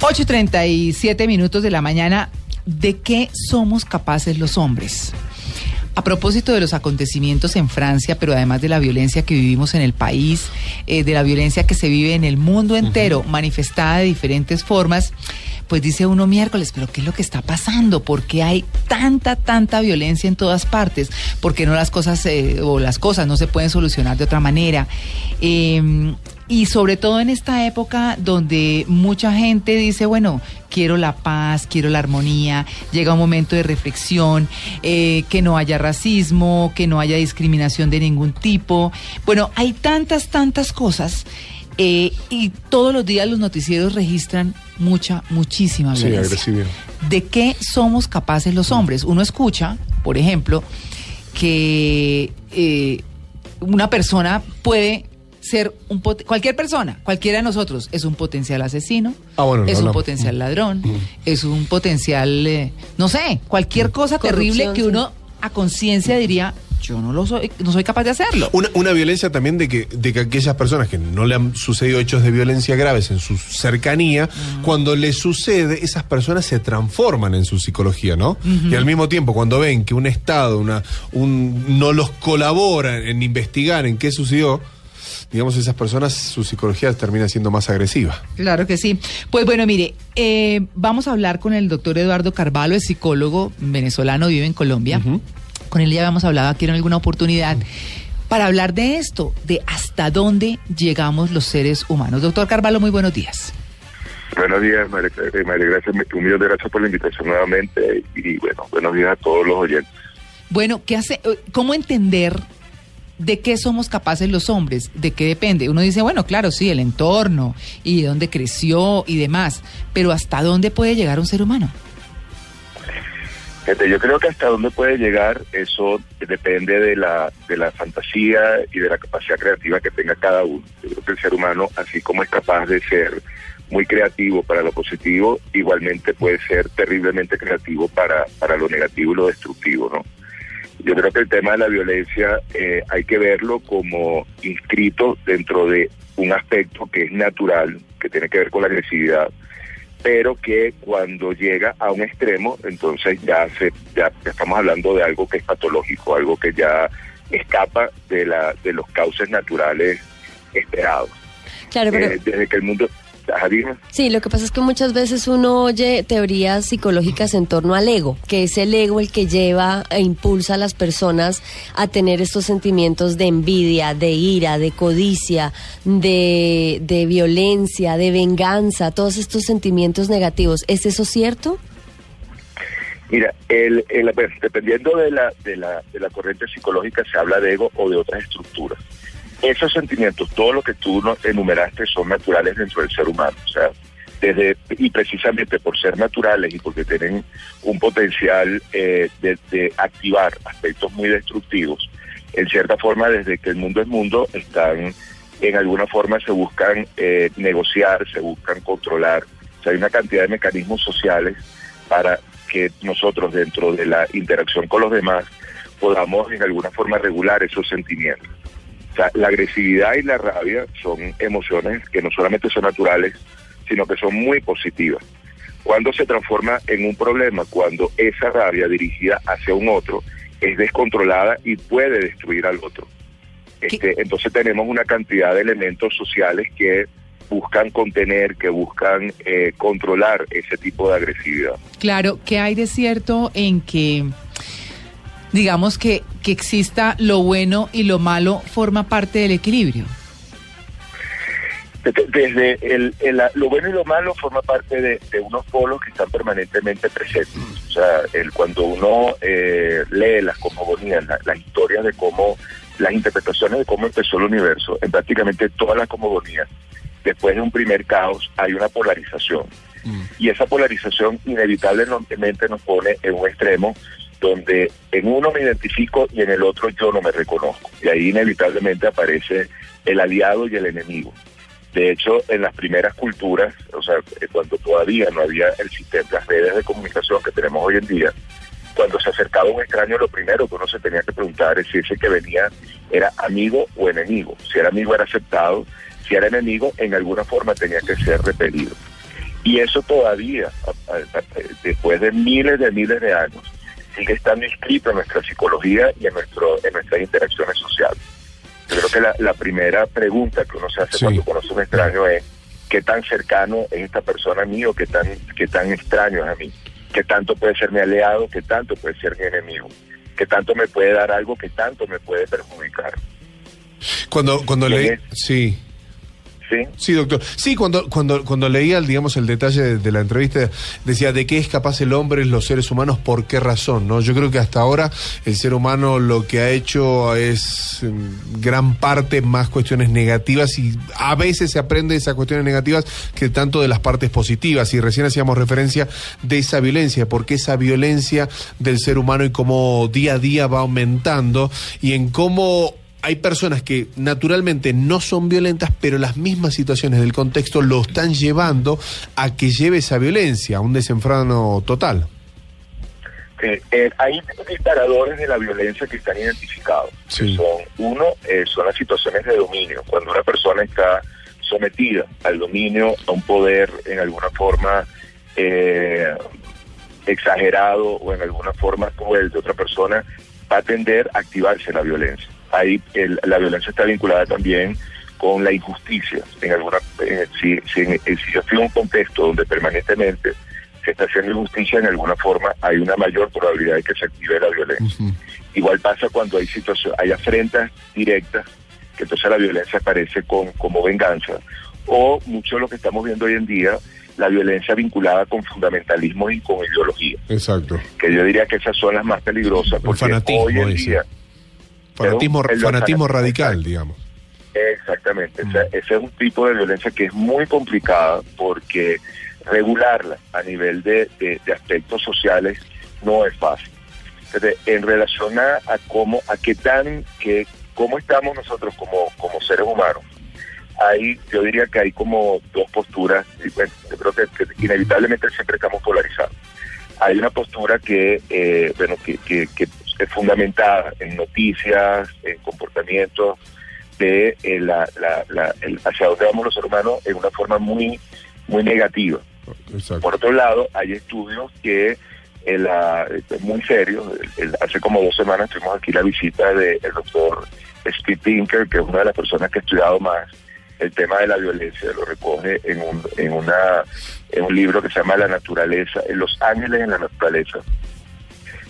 8.37 minutos de la mañana. ¿De qué somos capaces los hombres? A propósito de los acontecimientos en Francia, pero además de la violencia que vivimos en el país, eh, de la violencia que se vive en el mundo entero, manifestada de diferentes formas, pues dice uno miércoles, pero ¿qué es lo que está pasando? ¿Por qué hay tanta, tanta violencia en todas partes? ¿Por qué no las cosas eh, o las cosas no se pueden solucionar de otra manera? Eh, y sobre todo en esta época donde mucha gente dice, bueno, quiero la paz, quiero la armonía, llega un momento de reflexión, eh, que no haya racismo, que no haya discriminación de ningún tipo. Bueno, hay tantas, tantas cosas. Eh, y todos los días los noticieros registran mucha, muchísima Sí, violencia. agresividad. ¿De qué somos capaces los hombres? Uno escucha, por ejemplo, que eh, una persona puede ser un pot- cualquier persona, cualquiera de nosotros es un potencial asesino, Ah, bueno, no es un potencial ladrón, es un potencial, eh, no sé, cualquier cosa terrible que sí. uno a conciencia diría, yo no lo soy, no soy capaz de hacerlo. Una, una violencia también de que, de que aquellas personas que no le han sucedido hechos de violencia graves en su cercanía, cuando les sucede, esas personas se transforman en su psicología, ¿no? Y al mismo tiempo, cuando ven que un Estado una, un, no los colabora en investigar en qué sucedió, digamos, esas personas, su psicología termina siendo más agresiva. Claro que sí. Pues bueno, mire, eh, vamos a hablar con el doctor Eduardo Carvalho, es psicólogo venezolano, vive en Colombia. Con él ya habíamos hablado aquí en alguna oportunidad para hablar de esto, de hasta dónde llegamos los seres humanos. Doctor Carvalho, muy buenos días. Buenos días, María, eh, María Gracia. Un millón de gracias por la invitación nuevamente. Y bueno, buenos días a todos los oyentes. Bueno, ¿qué hace, eh, ¿cómo entender de qué somos capaces los hombres? ¿De qué depende? Uno dice, bueno, claro, sí, el entorno y de dónde creció y demás, pero ¿hasta dónde puede llegar un ser humano? Yo creo que hasta dónde puede llegar, eso depende de la, de la fantasía y de la capacidad creativa que tenga cada uno. Yo creo que el ser humano, así como es capaz de ser muy creativo para lo positivo, igualmente puede ser terriblemente creativo para, para lo negativo y lo destructivo, ¿no? Yo creo que el tema de la violencia eh, hay que verlo como inscrito dentro de un aspecto que es natural, que tiene que ver con la agresividad, pero que cuando llega a un extremo, entonces ya se ya estamos hablando de algo que es patológico, algo que ya escapa de la de los cauces naturales esperados. Claro, pero Eh, desde que el mundo. Sí, lo que pasa es que muchas veces uno oye teorías psicológicas en torno al ego, que es el ego el que lleva e impulsa a las personas a tener estos sentimientos de envidia, de ira, de codicia, de, de violencia, de venganza, todos estos sentimientos negativos. ¿Es eso cierto? Mira, el, el- bueno, dependiendo de la, de, la, de la corriente psicológica se habla de ego o de otras estructuras. Esos sentimientos, todo lo que tú enumeraste, son naturales dentro del ser humano. O sea, desde y precisamente por ser naturales y porque tienen un potencial eh, de, de activar aspectos muy destructivos, en cierta forma, desde que el mundo es mundo, están en alguna forma se buscan eh, negociar, se buscan controlar. O sea, hay una cantidad de mecanismos sociales para que nosotros dentro de la interacción con los demás podamos en alguna forma regular esos sentimientos. Sea, la agresividad y la rabia son emociones que no solamente son naturales, sino que son muy positivas. Cuando se transforma en un problema, cuando esa rabia dirigida hacia un otro es descontrolada y puede destruir al otro. Este, entonces tenemos una cantidad de elementos sociales que buscan contener, que buscan eh, controlar ese tipo de agresividad. Claro, ¿qué hay de cierto en que, digamos que, que exista lo bueno y lo malo forma parte del equilibrio? Desde- el, el- lo bueno y lo malo forma parte de, de unos polos que están permanentemente presentes. O sea, el, cuando uno eh, lee las cosmogonías, la- las historias de cómo, las interpretaciones de cómo empezó el universo, en prácticamente todas las cosmogonías después de un primer caos hay una polarización. Y esa polarización inevitablemente nos pone en un extremo donde en uno me identifico y en el otro yo no me reconozco. Y ahí inevitablemente aparece el aliado y el enemigo. De hecho, en las primeras culturas, o sea, eh, cuando todavía no había el sistema, las redes de comunicación que tenemos hoy en día, cuando se acercaba un extraño, lo primero que uno se tenía que preguntar es si ese que venía era amigo o enemigo. Si era amigo era aceptado, si era enemigo, en alguna forma tenía que ser repelido. Y eso todavía, después de miles de miles de años, sigue estando inscrito en nuestra psicología y en, nuestro, en nuestras interacciones sociales. Yo creo que la, la primera pregunta que uno se hace Sí. cuando conoce a un extraño es qué tan cercano es esta persona a mí o qué tan, qué tan extraño es a mí. Qué tanto puede ser mi aliado, qué tanto puede ser mi enemigo. Qué tanto me puede dar algo, qué tanto me puede perjudicar. Cuando, cuando leí. ¿Quién Sí. ¿Sí? Sí, doctor. Sí, cuando, cuando, cuando leía, digamos, el detalle de, la entrevista, decía de qué es capaz el hombre, los seres humanos, por qué razón, ¿no? Yo creo que hasta ahora el ser humano lo que ha hecho es en gran parte más cuestiones negativas y a veces se aprende de esas cuestiones negativas que tanto de las partes positivas. Y recién hacíamos referencia de esa violencia, porque esa violencia del ser humano y cómo día a día va aumentando y en cómo hay personas que naturalmente no son violentas, pero las mismas situaciones del contexto lo están llevando a que lleve esa violencia, a un desenfreno total. Eh, eh, hay disparadores de la violencia que están identificados. Sí. que son, uno, eh, son las situaciones de dominio. Cuando una persona está sometida al dominio, a un poder en alguna forma eh, exagerado o en alguna forma cruel de otra persona, va a tender a activarse la violencia. Ahí el- la violencia está vinculada también con la injusticia. En alguna, eh, si, si, en- si yo estoy en un contexto donde permanentemente se está haciendo injusticia, en alguna forma hay una mayor probabilidad de que se active la violencia. Igual pasa cuando hay situación, hay afrentas directas, que entonces la violencia aparece con, como venganza. O mucho de lo que estamos viendo hoy en día, la violencia vinculada con fundamentalismo y con ideología. Exacto. Que yo diría que esas son las más peligrosas, porque fanatismo, hoy en dice. día... Fanatismo, el radical, digamos. Exactamente, o sea, ese es un tipo de violencia que es muy complicada porque regularla a nivel de, de- de aspectos sociales no es fácil. Entonces, en relación a, a cómo, a qué tan, que, cómo estamos nosotros como, como seres humanos, hay, yo diría que hay como dos posturas, y bueno, yo creo que, que inevitablemente siempre estamos polarizados. Hay una postura que, eh, bueno, que, que, que es fundamentada en noticias, en comportamientos, de eh, la, la, la- el- hacia dónde vamos los seres humanos en una forma muy, muy negativa. Exacto. Por otro lado, hay estudios que eh, la- muy serios. Hace como dos semanas tuvimos aquí la visita del doctor Steve Pinker, que es una de las personas que ha estudiado más el tema de la violencia. Lo recoge en un, en una, en un libro que se llama La naturaleza, en Los ángeles en la naturaleza.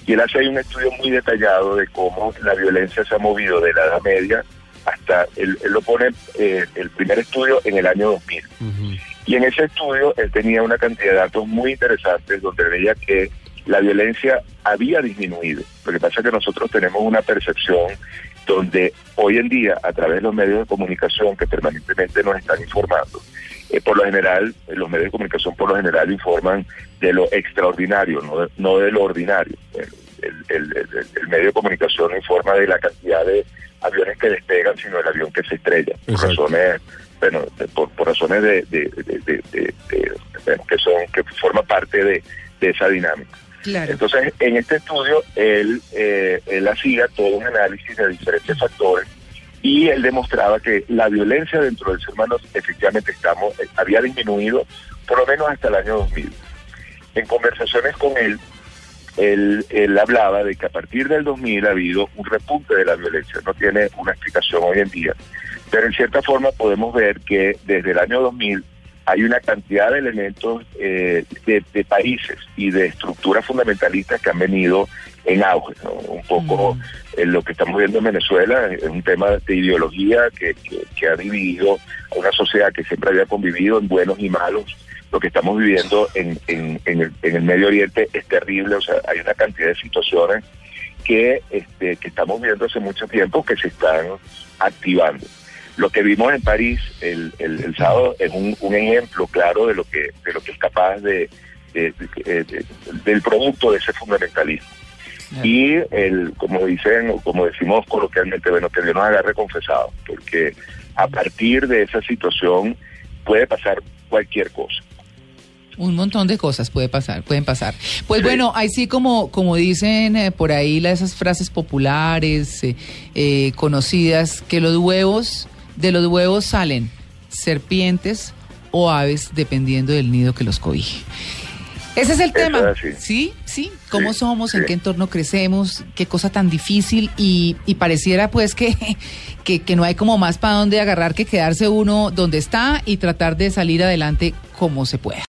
Y él hace ahí un estudio muy detallado de cómo la violencia se ha movido de la Edad Media hasta, él, él lo pone, eh, el primer estudio en el año 2000. Y en ese estudio él tenía una cantidad de datos muy interesantes donde veía que la violencia había disminuido. Lo que pasa es que nosotros tenemos una percepción donde hoy en día, a través de los medios de comunicación que permanentemente nos están informando, eh, por lo general, eh, los medios de comunicación por lo general informan de lo extraordinario, no de, no de lo ordinario. El, el- el- el- el medio de comunicación no informa de la cantidad de aviones que despegan, sino del avión que se estrella. Por razones, bueno, de- por, por razones de, de- de- de- de- de- bueno, que son que forma parte de, de esa dinámica. Claro. Entonces, en este estudio, él, eh, él hacía todo un análisis de diferentes factores y él demostraba que la violencia dentro del ser humano efectivamente estamos, eh, había disminuido por lo menos hasta el año 2000. En conversaciones con él, él, él hablaba de que a partir del 2000 ha habido un repunte de la violencia. No tiene una explicación hoy en día, pero en cierta forma podemos ver que desde el año 2000 hay una cantidad de elementos eh, de, de países y de estructuras fundamentalistas que han venido en auge. ¿no? Un poco eh, lo que estamos viendo en Venezuela es un tema de ideología que, que- que ha dividido a una sociedad que siempre había convivido en buenos y malos. Lo que estamos viviendo en, en- en el, en el Medio Oriente es terrible, o sea, hay una cantidad de situaciones que, este, que estamos viendo hace mucho tiempo que se están activando. Lo que vimos en París el, el, el sábado es un, un ejemplo claro de lo que de lo que es capaz de, de- de- de- del producto de ese fundamentalismo. Y el, como dicen, o como decimos coloquialmente, bueno, que Dios nos agarre confesado, porque a partir de esa situación puede pasar cualquier cosa. Un montón de cosas puede pasar, pueden pasar. Pues Sí. bueno, ahí sí como, como dicen eh, por ahí la- esas frases populares, eh, eh, conocidas, que los huevos, de los huevos salen serpientes o aves, dependiendo del nido que los cobije. Ese es el tema. es así. Sí, sí. ¿Cómo Sí, somos? ¿En sí. qué entorno crecemos? ¿Qué cosa tan difícil? Y, y pareciera pues que, que, que no hay como más para dónde agarrar que quedarse uno donde está y tratar de salir adelante como se pueda.